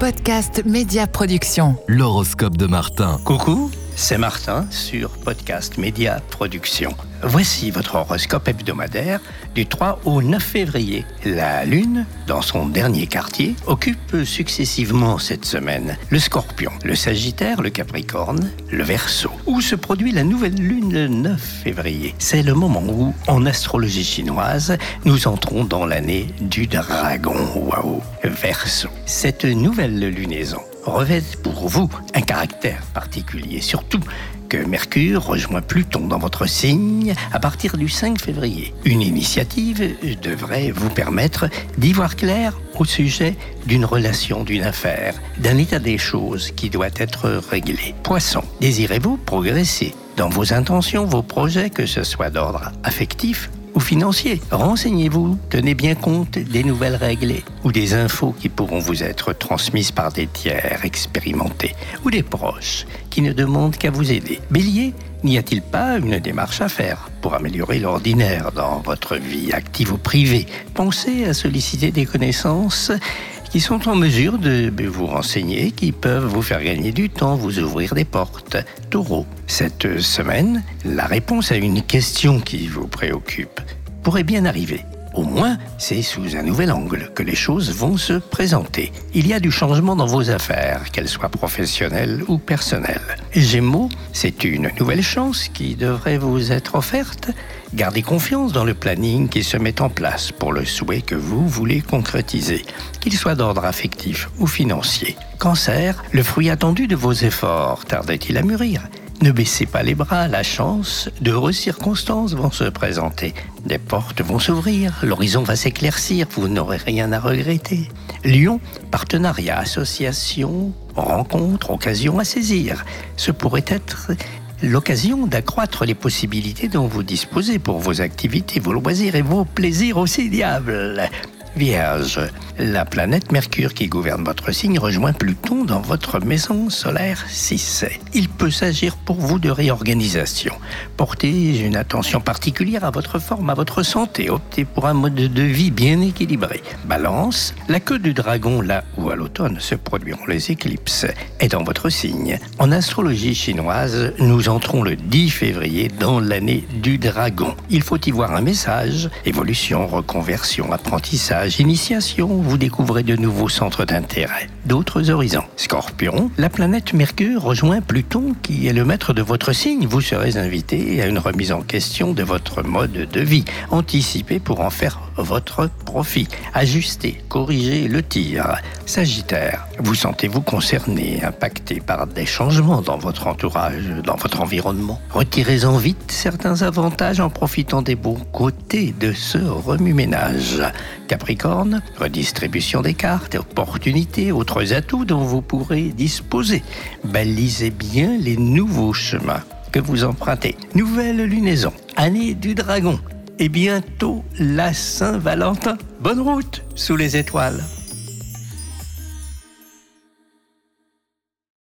Podcast Média Production. L'horoscope de Martin. Coucou, c'est Martin sur Podcast Média Production. Voici votre horoscope hebdomadaire du 3 au 9 février. La Lune, dans son dernier quartier, occupe successivement cette semaine le Scorpion, le Sagittaire, le Capricorne, le Verseau. Où se produit la nouvelle Lune le 9 février? C'est le moment où, en astrologie chinoise, nous entrons dans l'année du Dragon. Waouh Verseau. Cette nouvelle lunaison revêt pour vous un caractère particulier, surtout que Mercure rejoint Pluton dans votre signe à partir du 5 février. Une initiative devrait vous permettre d'y voir clair au sujet d'une relation, d'une affaire, d'un état des choses qui doit être réglé. Poisson, désirez-vous progresser dans vos intentions, vos projets, que ce soit d'ordre affectif ou financier? Renseignez-vous, tenez bien compte des nouvelles règles ou des infos qui pourront vous être transmises par des tiers expérimentés ou des proches qui ne demandent qu'à vous aider. Bélier, n'y a-t-il pas une démarche à faire pour améliorer l'ordinaire dans votre vie active ou privée? Pensez à solliciter des connaissances qui sont en mesure de vous renseigner, qui peuvent vous faire gagner du temps, vous ouvrir des portes. Taureau, cette semaine, la réponse à une question qui vous préoccupe pourrait bien arriver. Au moins, c'est sous un nouvel angle que les choses vont se présenter. Il y a du changement dans vos affaires, qu'elles soient professionnelles ou personnelles. Gémeaux, c'est une nouvelle chance qui devrait vous être offerte. Gardez confiance dans le planning qui se met en place pour le souhait que vous voulez concrétiser, qu'il soit d'ordre affectif ou financier. Cancer, le fruit attendu de vos efforts tarde-t-il à mûrir? Ne baissez pas les bras, la chance, d'heureuses circonstances vont se présenter. Des portes vont s'ouvrir, l'horizon va s'éclaircir, vous n'aurez rien à regretter. Lyon, partenariat, association, rencontre, occasion à saisir. Ce pourrait être l'occasion d'accroître les possibilités dont vous disposez pour vos activités, vos loisirs et vos plaisirs aussi diables. Vierge, la planète Mercure qui gouverne votre signe rejoint Pluton dans votre maison solaire 6. Il peut s'agir pour vous de réorganisation. Portez une attention particulière à votre forme, à votre santé. Optez pour un mode de vie bien équilibré. Balance, la queue du dragon là où à l'automne se produiront les éclipses est dans votre signe. En astrologie chinoise, nous entrons le 10 février dans l'année du dragon. Il faut y voir un message, évolution, reconversion, apprentissage initiation, vous découvrez de nouveaux centres d'intérêt, d'autres horizons. Scorpion, la planète Mercure rejoint Pluton qui est le maître de votre signe. Vous serez invité à une remise en question de votre mode de vie, anticipé pour en faire votre profit, ajuster, corriger le tir. Sagittaire, vous sentez-vous concerné, impacté par des changements dans votre entourage, dans votre environnement? Retirez-en vite certains avantages en profitant des bons côtés de ce remue-ménage. Capricorne, redistribution des cartes, opportunités, autres atouts dont vous pourrez disposer. Balisez bien les nouveaux chemins que vous empruntez. Nouvelle lunaison, année du dragon et bientôt la Saint-Valentin. Bonne route sous les étoiles.